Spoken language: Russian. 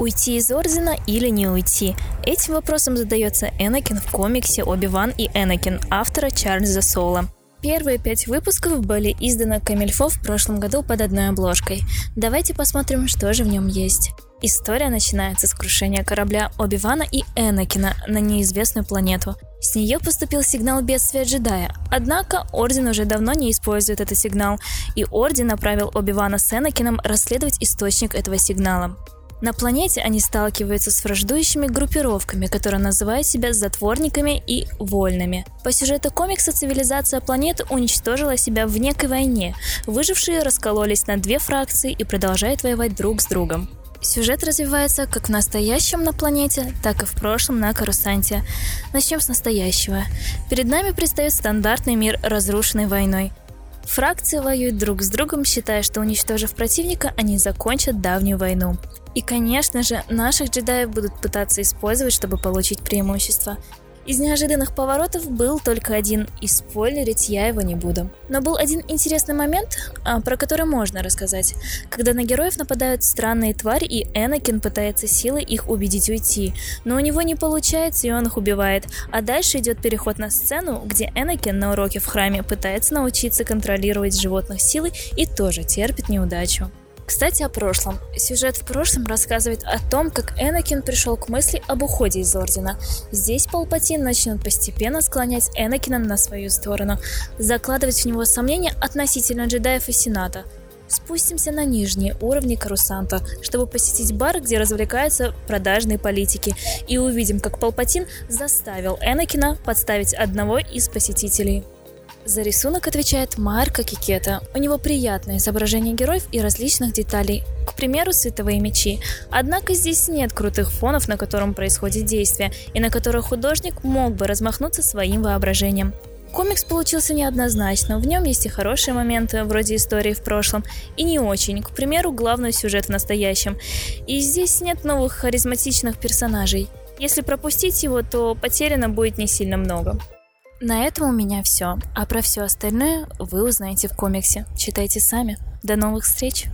Уйти из Ордена или не уйти? Этим вопросом задается Энакин в комиксе «Оби-Ван и Энакин» автора Чарльза Сола. Первые пять выпусков были изданы Камильфо в прошлом году под одной обложкой. Давайте посмотрим, что же в нем есть. История начинается с крушения корабля Оби-Вана и Энакина на неизвестную планету. С нее поступил сигнал бедствия джедая, однако Орден уже давно не использует этот сигнал, и Орден направил Оби-Вана с Энакином расследовать источник этого сигнала. На планете они сталкиваются с враждующими группировками, которые называют себя затворниками и вольными. По сюжету комикса цивилизация планеты уничтожила себя в некой войне. Выжившие раскололись на две фракции и продолжают воевать друг с другом. Сюжет развивается как в настоящем на планете, так и в прошлом на Карусанте. Начнем с настоящего. Перед нами предстает стандартный мир, разрушенный войной. Фракции воюют друг с другом, считая, что уничтожив противника, они закончат давнюю войну. И, конечно же, наших джедаев будут пытаться использовать, чтобы получить преимущество. Из неожиданных поворотов был только один, и спойлерить я его не буду. Но был один интересный момент, а, про который можно рассказать. Когда на героев нападают странные твари, и Энакин пытается силой их убедить уйти. Но у него не получается, и он их убивает. А дальше идет переход на сцену, где Энакин на уроке в храме пытается научиться контролировать животных силой и тоже терпит неудачу. Кстати, о прошлом. Сюжет в прошлом рассказывает о том, как Энакин пришел к мысли об уходе из Ордена. Здесь Палпатин начнет постепенно склонять Энакина на свою сторону, закладывать в него сомнения относительно джедаев и Сената. Спустимся на нижние уровни Карусанта, чтобы посетить бар, где развлекаются продажные политики, и увидим, как Палпатин заставил Энакина подставить одного из посетителей. За рисунок отвечает Марко Кикета. У него приятное изображение героев и различных деталей, к примеру, световые мечи. Однако здесь нет крутых фонов, на котором происходит действие, и на которых художник мог бы размахнуться своим воображением. Комикс получился неоднозначным, в нем есть и хорошие моменты, вроде истории в прошлом, и не очень, к примеру, главный сюжет в настоящем. И здесь нет новых харизматичных персонажей. Если пропустить его, то потеряно будет не сильно много. На этом у меня все, а про все остальное вы узнаете в комиксе. Читайте сами. До новых встреч!